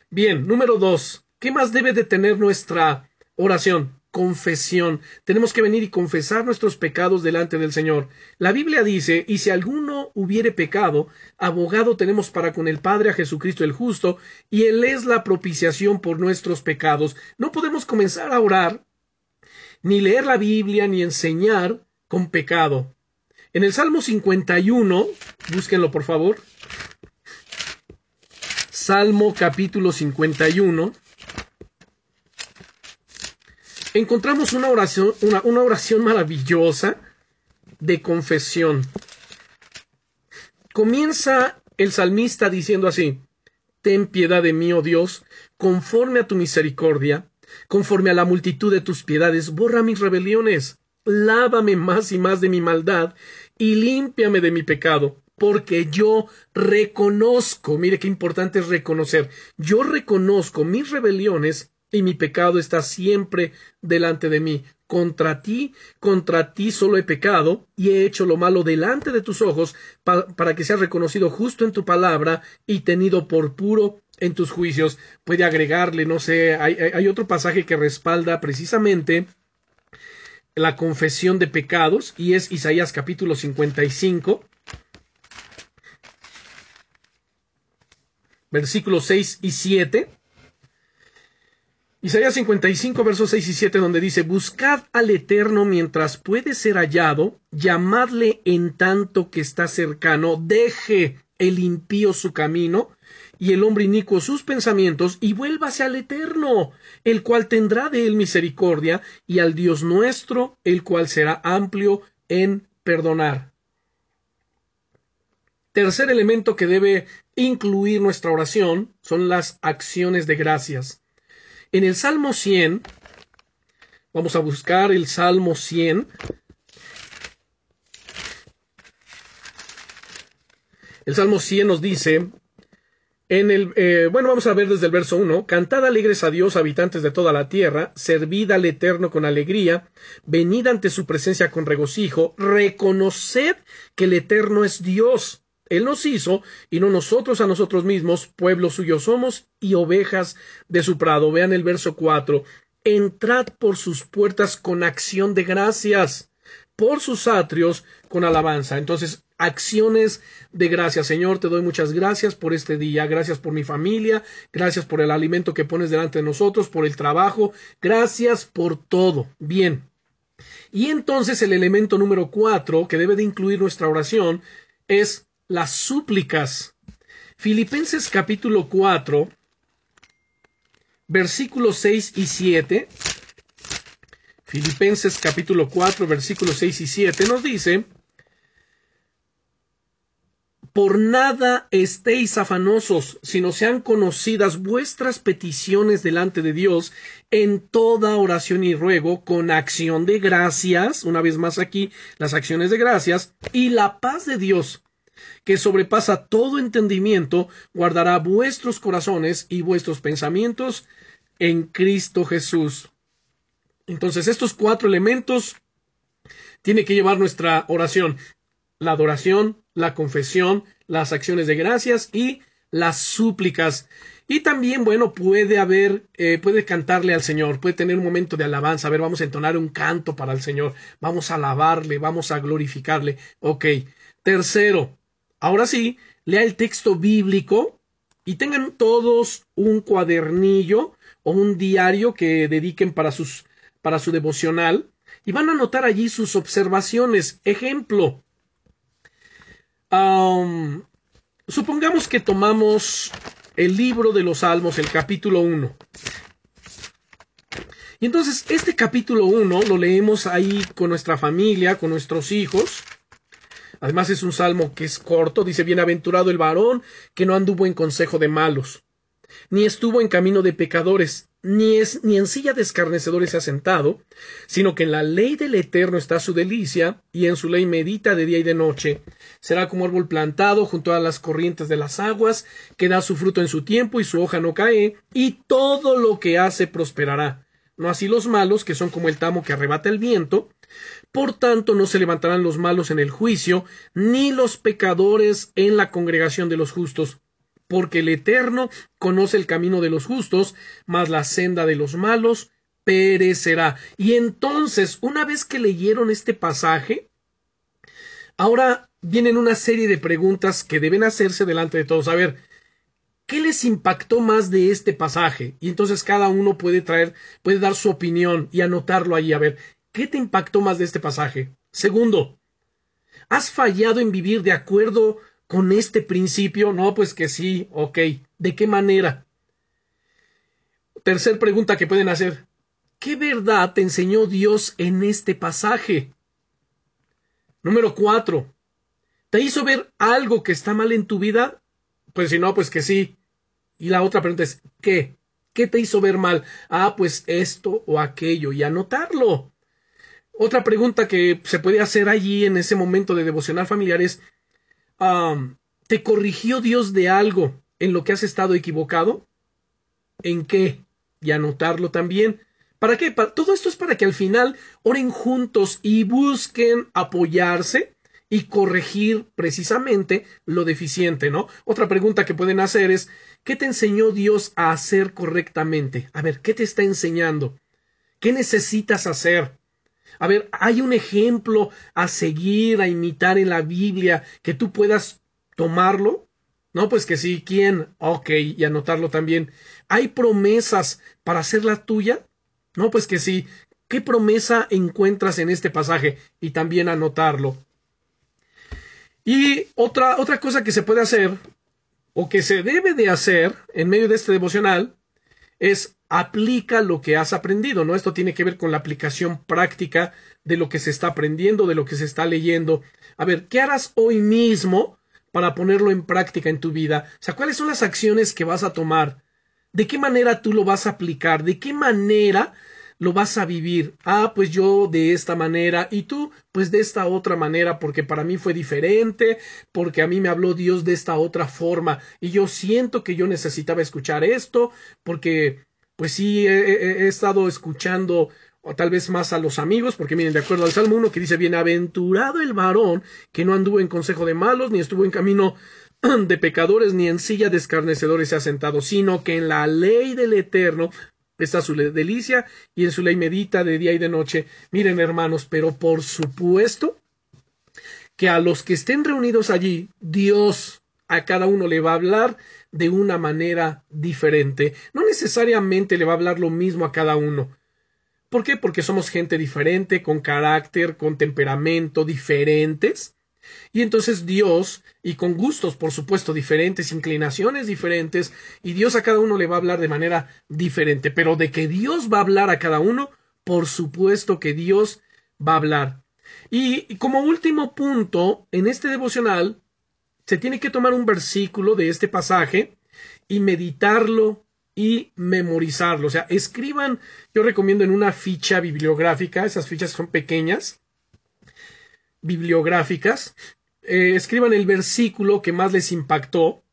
Bien, número dos, ¿qué más debe de tener nuestra oración? Confesión. Tenemos que venir y confesar nuestros pecados delante del Señor. La Biblia dice, y si alguno hubiere pecado, abogado tenemos para con el Padre a Jesucristo el justo, y Él es la propiciación por nuestros pecados. No podemos comenzar a orar, ni leer la Biblia, ni enseñar con pecado. En el Salmo 51, búsquenlo por favor. Salmo capítulo 51 encontramos una oración, una, oración maravillosa de confesión. Comienza el salmista diciendo así, Ten piedad de mí, oh Dios, conforme a tu misericordia, conforme a la multitud de tus piedades, borra mis rebeliones, lávame más y más de mi maldad, y límpiame de mi pecado, porque yo reconozco, mire qué importante es reconocer, yo reconozco mis rebeliones y mi pecado está siempre delante de mí. Contra ti, contra ti solo he pecado y he hecho lo malo delante de tus ojos para que sea reconocido justo en tu palabra y tenido por puro en tus juicios. Puede agregarle, no sé, hay, hay otro pasaje que respalda precisamente la confesión de pecados y es Isaías capítulo 55. Versículos 6 y 7. Isaías 55, versos 6 y 7, donde dice, Buscad al Eterno mientras puede ser hallado, llamadle en tanto que está cercano, deje el impío su camino, y el hombre inicuo sus pensamientos, y vuélvase al Eterno, el cual tendrá de él misericordia, y al Dios nuestro, el cual será amplio en perdonar. Tercer elemento que debe incluir nuestra oración son las acciones de gracias. En el Salmo 100, vamos a buscar el Salmo 100. El Salmo 100 nos dice, en el, eh, bueno, vamos a ver desde el verso 1, Cantad alegres a Dios, habitantes de toda la tierra, servid al Eterno con alegría, venid ante su presencia con regocijo, reconoced que el Eterno es Dios, él nos hizo y no nosotros a nosotros mismos, pueblo suyo somos y ovejas de su prado. Vean el verso 4. Entrad por sus puertas con acción de gracias, por sus atrios con alabanza. Entonces, acciones de gracias. Señor, te doy muchas gracias por este día, gracias por mi familia, gracias por el alimento que pones delante de nosotros, por el trabajo, gracias por todo. Bien. Y entonces el elemento número cuatro que debe de incluir nuestra oración es las súplicas. Filipenses capítulo 4, versículos 6 y 7. Filipenses capítulo 4, versículos 6 y 7 nos dice, por nada estéis afanosos, sino sean conocidas vuestras peticiones delante de Dios en toda oración y ruego, con acción de gracias, una vez más aquí, las acciones de gracias, y la paz de Dios, que sobrepasa todo entendimiento, guardará vuestros corazones y vuestros pensamientos en Cristo Jesús. Entonces, estos cuatro elementos tiene que llevar nuestra oración. La adoración, la confesión, las acciones de gracias y las súplicas. Y también, bueno, puede haber, eh, puede cantarle al Señor, puede tener un momento de alabanza. A ver, vamos a entonar un canto para el Señor, vamos a alabarle, vamos a glorificarle. Ok. Tercero, Ahora sí, lea el texto bíblico y tengan todos un cuadernillo o un diario que dediquen para para su devocional y van a anotar allí sus observaciones. Ejemplo, supongamos que tomamos el libro de los Salmos, el capítulo 1. Y entonces este capítulo 1 lo leemos ahí con nuestra familia, con nuestros hijos. Además es un salmo que es corto, dice Bienaventurado el varón que no anduvo en consejo de malos, ni estuvo en camino de pecadores, ni es ni en silla de escarnecedores se ha sentado, sino que en la ley del Eterno está su delicia, y en su ley medita de día y de noche. Será como árbol plantado junto a las corrientes de las aguas, que da su fruto en su tiempo y su hoja no cae, y todo lo que hace prosperará. No así los malos, que son como el tamo que arrebata el viento. Por tanto, no se levantarán los malos en el juicio, ni los pecadores en la congregación de los justos, porque el Eterno conoce el camino de los justos, mas la senda de los malos perecerá. Y entonces, una vez que leyeron este pasaje, ahora vienen una serie de preguntas que deben hacerse delante de todos. A ver, ¿qué les impactó más de este pasaje? Y entonces cada uno puede traer, puede dar su opinión y anotarlo ahí. A ver, ¿qué te impactó más de este pasaje? Segundo, ¿has fallado en vivir de acuerdo con este principio? No, pues que sí, ok. ¿De qué manera? Tercer pregunta que pueden hacer. ¿Qué verdad te enseñó Dios en este pasaje? Número cuatro. ¿Te hizo ver algo que está mal en tu vida? Pues si no, pues que sí. Y la otra pregunta es, ¿qué? ¿Qué te hizo ver mal? Ah, pues esto o aquello y anotarlo. Otra pregunta que se puede hacer allí en ese momento de devocional familiar es, ¿te corrigió Dios de algo en lo que has estado equivocado? ¿En qué? Y anotarlo también. ¿Para qué? todo esto es para que al final oren juntos y busquen apoyarse y corregir precisamente lo deficiente, ¿no? Otra pregunta que pueden hacer es, ¿qué te enseñó Dios a hacer correctamente? A ver, ¿qué te está enseñando? ¿Qué necesitas hacer? A ver, ¿hay un ejemplo a seguir, a imitar en la Biblia que tú puedas tomarlo? No, pues que sí, ¿quién? Ok, y anotarlo también. ¿Hay promesas para hacerla tuya? No, pues que sí. ¿Qué promesa encuentras en este pasaje? Y también anotarlo. Y otra, otra cosa que se puede hacer, o que se debe de hacer en medio de este devocional, es aplica lo que has aprendido, ¿no? Esto tiene que ver con la aplicación práctica de lo que se está aprendiendo, de lo que se está leyendo. A ver, ¿qué harás hoy mismo para ponerlo en práctica en tu vida? O sea, ¿cuáles son las acciones que vas a tomar? ¿De qué manera tú lo vas a aplicar? ¿De qué manera lo vas a vivir? Ah, pues yo de esta manera y tú pues de esta otra manera porque para mí fue diferente, porque a mí me habló Dios de esta otra forma y yo siento que yo necesitaba escuchar esto porque pues sí he, estado escuchando o tal vez más a los amigos, porque miren, de acuerdo al Salmo 1 que dice, bienaventurado el varón que no anduvo en consejo de malos, ni estuvo en camino de pecadores ni en silla de escarnecedores se ha sentado, sino que en la ley del Eterno está su delicia y en su ley medita de día y de noche. Miren, hermanos, pero por supuesto que a los que estén reunidos allí, Dios a cada uno le va a hablar de una manera diferente. No necesariamente le va a hablar lo mismo a cada uno. ¿Por qué? Porque somos gente diferente, con carácter, con temperamento diferentes. Y entonces Dios, y con gustos, por supuesto, diferentes, inclinaciones diferentes, y Dios a cada uno le va a hablar de manera diferente, pero de que Dios va a hablar a cada uno, por supuesto que Dios va a hablar. Y como último punto, en este devocional, se tiene que tomar un versículo de este pasaje y meditarlo y memorizarlo. O sea, escriban, yo recomiendo en una ficha bibliográfica, esas fichas son pequeñas, bibliográficas, eh, escriban el versículo que más les impactó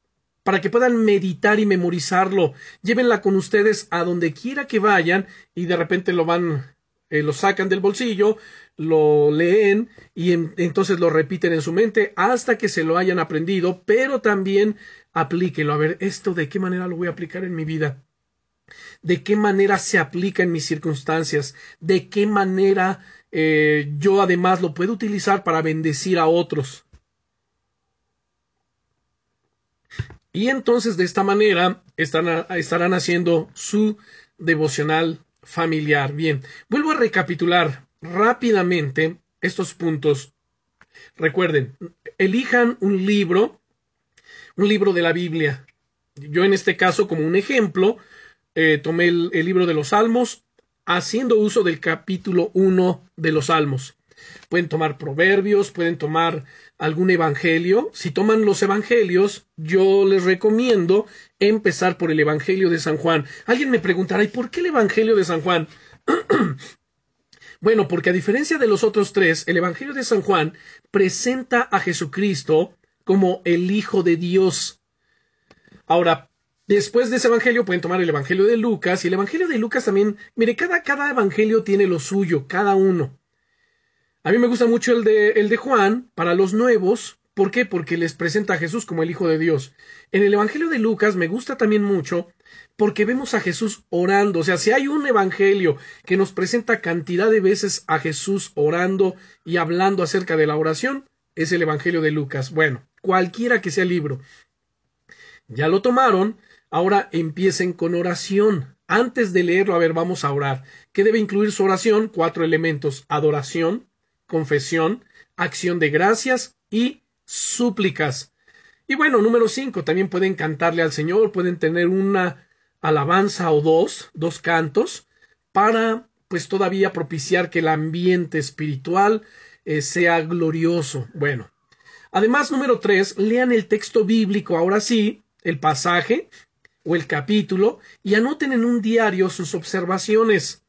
para que puedan meditar y memorizarlo. Llévenla con ustedes a donde quiera que vayan y de repente lo van, eh, lo sacan del bolsillo, lo leen y entonces lo repiten en su mente hasta que se lo hayan aprendido, pero también aplíquenlo. A ver, esto de qué manera lo voy a aplicar en mi vida. De qué manera se aplica en mis circunstancias. De qué manera eh, yo además lo puedo utilizar para bendecir a otros. Y entonces de esta manera estarán haciendo su devocional familiar. Bien, vuelvo a recapitular rápidamente estos puntos. Recuerden, elijan un libro, un libro de la Biblia. Yo en este caso, como un ejemplo, eh, tomé el, libro de los Salmos haciendo uso del capítulo 1 de los Salmos. Pueden tomar proverbios, pueden tomar algún evangelio. Si toman los evangelios, yo les recomiendo empezar por el Evangelio de San Juan. Alguien me preguntará, ¿y por qué el Evangelio de San Juan? bueno, porque a diferencia de los otros tres, el Evangelio de San Juan presenta a Jesucristo como el Hijo de Dios. Ahora, Después de ese evangelio pueden tomar el evangelio de Lucas y el evangelio de Lucas también, mire, cada, cada evangelio tiene lo suyo, cada uno. A mí me gusta mucho el de, el de Juan para los nuevos. ¿Por qué? Porque les presenta a Jesús como el Hijo de Dios. En el Evangelio de Lucas me gusta también mucho porque vemos a Jesús orando. O sea, si hay un Evangelio que nos presenta cantidad de veces a Jesús orando y hablando acerca de la oración, es el Evangelio de Lucas. Bueno, cualquiera que sea el libro. Ya lo tomaron, ahora empiecen con oración. Antes de leerlo, a ver, vamos a orar. ¿Qué debe incluir su oración? Cuatro elementos. Adoración, confesión, acción de gracias y súplicas. Y bueno, número cinco, también pueden cantarle al Señor, pueden tener una alabanza o dos, dos cantos, para pues todavía propiciar que el ambiente espiritual eh, sea glorioso. Bueno, además, número tres, lean el texto bíblico, ahora sí, el pasaje o el capítulo, y anoten en un diario sus observaciones.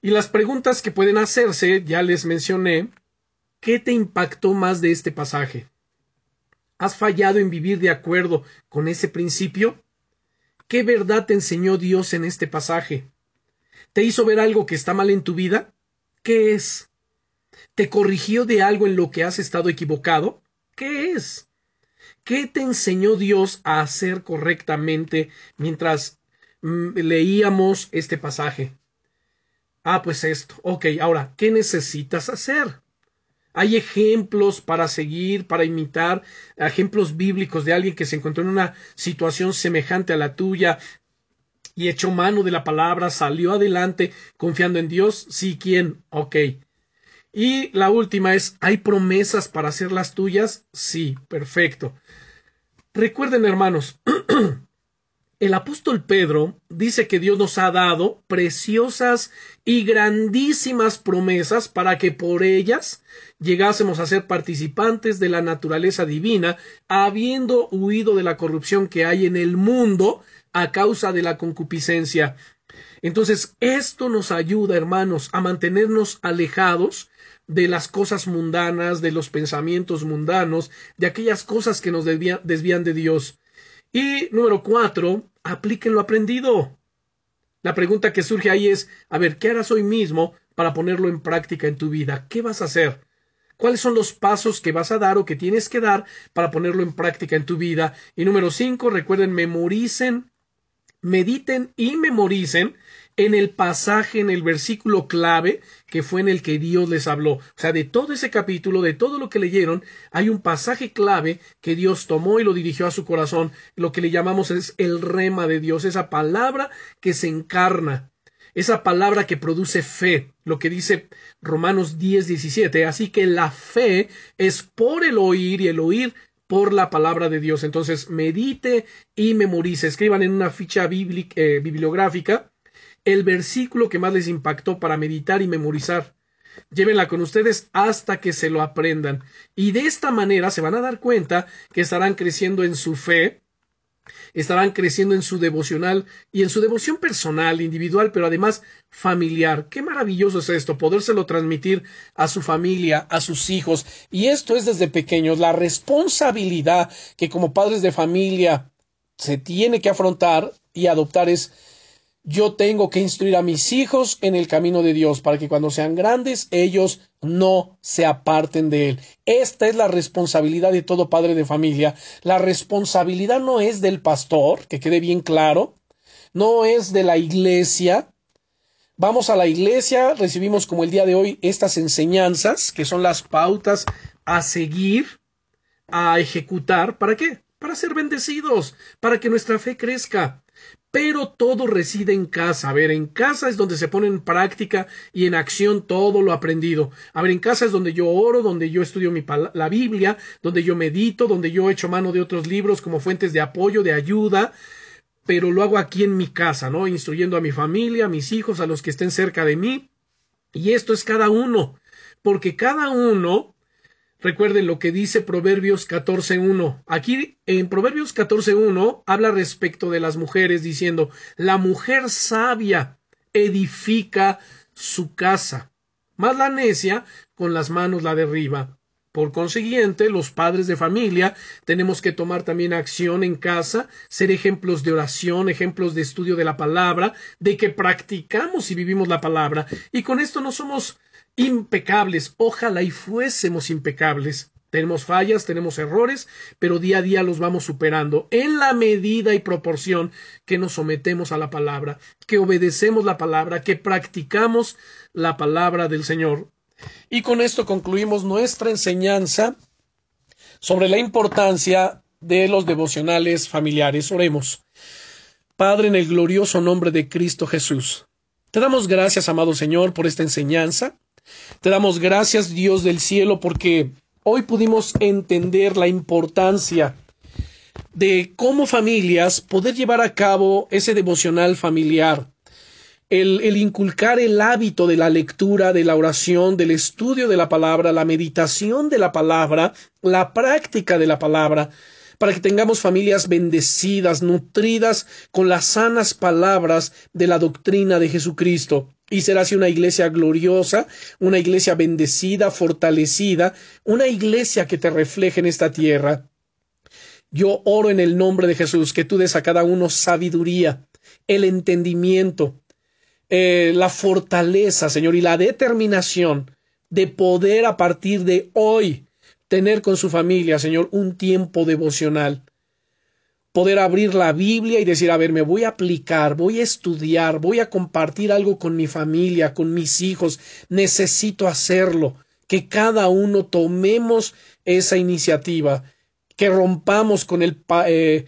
Y las preguntas que pueden hacerse, ya les mencioné, ¿qué te impactó más de este pasaje? ¿Has fallado en vivir de acuerdo con ese principio? ¿Qué verdad te enseñó Dios en este pasaje? ¿Te hizo ver algo que está mal en tu vida? ¿Qué es? ¿Te corrigió de algo en lo que has estado equivocado? ¿Qué es? ¿Qué te enseñó Dios a hacer correctamente mientras mm, leíamos este pasaje? Ah, pues esto. Ok, ahora, ¿qué necesitas hacer? Hay ejemplos para seguir, para imitar, ejemplos bíblicos de alguien que se encontró en una situación semejante a la tuya y echó mano de la palabra, salió adelante confiando en Dios. Sí, ¿quién? Ok. Y la última es, ¿hay promesas para hacer las tuyas? Sí, perfecto. Recuerden, hermanos, el apóstol Pedro dice que Dios nos ha dado preciosas y grandísimas promesas para que por ellas llegásemos a ser participantes de la naturaleza divina, habiendo huido de la corrupción que hay en el mundo a causa de la concupiscencia. Entonces, esto nos ayuda, hermanos, a mantenernos alejados de las cosas mundanas, de los pensamientos mundanos, de aquellas cosas que nos desvían de Dios. Y número cuatro, apliquen lo aprendido. La pregunta que surge ahí es, a ver, ¿qué harás hoy mismo para ponerlo en práctica en tu vida? ¿Qué vas a hacer? ¿Cuáles son los pasos que vas a dar o que tienes que dar para ponerlo en práctica en tu vida? Y número cinco, recuerden, memoricen, mediten y memoricen en el pasaje, en el versículo clave que fue en el que Dios les habló. O sea, de todo ese capítulo, de todo lo que leyeron, hay un pasaje clave que Dios tomó y lo dirigió a su corazón. Lo que le llamamos es el rema de Dios, esa palabra que se encarna, esa palabra que produce fe, lo que dice Romanos 10, 17. Así que la fe es por el oír y el oír por la palabra de Dios. Entonces, medite y memorice. Escriban en una ficha eh, bibliográfica el versículo que más les impactó para meditar y memorizar. Llévenla con ustedes hasta que se lo aprendan. Y de esta manera se van a dar cuenta que estarán creciendo en su fe, estarán creciendo en su devocional y en su devoción personal, individual, pero además familiar. Qué maravilloso es esto, podérselo transmitir a su familia, a sus hijos. Y esto es desde pequeños, la responsabilidad que como padres de familia se tiene que afrontar y adoptar es yo tengo que instruir a mis hijos en el camino de Dios para que cuando sean grandes ellos no se aparten de él. Esta es la responsabilidad de todo padre de familia. La responsabilidad no es del pastor, que quede bien claro, no es de la iglesia. Vamos a la iglesia, recibimos como el día de hoy estas enseñanzas, que son las pautas a seguir, a ejecutar. ¿Para qué? Para ser bendecidos, para que nuestra fe crezca pero todo reside en casa. A ver, en casa es donde se pone en práctica y en acción todo lo aprendido. A ver, en casa es donde yo oro, donde yo estudio mi la Biblia, donde yo medito, donde yo echo mano de otros libros como fuentes de apoyo, de ayuda, pero lo hago aquí en mi casa, ¿no? Instruyendo a mi familia, a mis hijos, a los que estén cerca de mí. Y esto es cada uno, porque cada uno Recuerden lo que dice Proverbios 14.1. Aquí en Proverbios 14.1 habla respecto de las mujeres diciendo, la mujer sabia edifica su casa, más la necia con las manos la derriba. Por consiguiente, los padres de familia tenemos que tomar también acción en casa, ser ejemplos de oración, ejemplos de estudio de la palabra, de que practicamos y vivimos la palabra. Y con esto no somos impecables, ojalá y fuésemos impecables. Tenemos fallas, tenemos errores, pero día a día los vamos superando en la medida y proporción que nos sometemos a la palabra, que obedecemos la palabra, que practicamos la palabra del Señor. Y con esto concluimos nuestra enseñanza sobre la importancia de los devocionales familiares. Oremos. Padre, en el glorioso nombre de Cristo Jesús, te damos gracias, amado Señor, por esta enseñanza. Te damos gracias, Dios del cielo, porque hoy pudimos entender la importancia de cómo familias poder llevar a cabo ese devocional familiar el, inculcar el hábito de la lectura, de la oración, del estudio de la palabra, la meditación de la palabra, la práctica de la palabra, para que tengamos familias bendecidas, nutridas con las sanas palabras de la doctrina de Jesucristo. Y será así una iglesia gloriosa, una iglesia bendecida, fortalecida, una iglesia que te refleje en esta tierra. Yo oro en el nombre de Jesús que tú des a cada uno sabiduría, el entendimiento, eh, la fortaleza, Señor, y la determinación de poder a partir de hoy tener con su familia, Señor, un tiempo devocional. Poder abrir la Biblia y decir, a ver, me voy a aplicar, voy a estudiar, voy a compartir algo con mi familia, con mis hijos, necesito hacerlo. Que cada uno tomemos esa iniciativa, que rompamos con el, eh,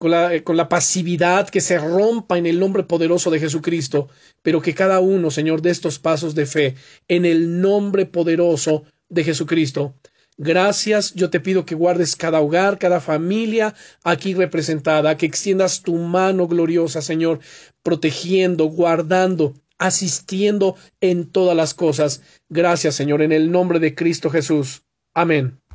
eh, con la, pasividad, que se rompa en el nombre poderoso de Jesucristo, pero que cada uno, Señor, de estos pasos de fe, en el nombre poderoso de Jesucristo. Gracias, yo te pido que guardes cada hogar, cada familia aquí representada, que extiendas tu mano gloriosa, Señor, protegiendo, guardando, asistiendo en todas las cosas. Gracias, Señor, en el nombre de Cristo Jesús. Amén.